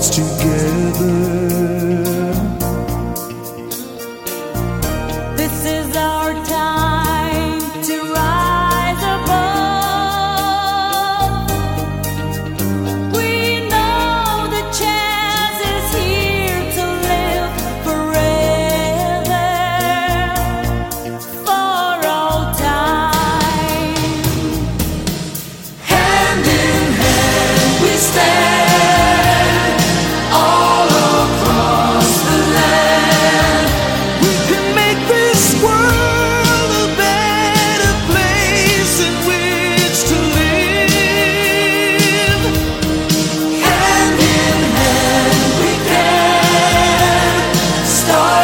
together.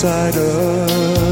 side of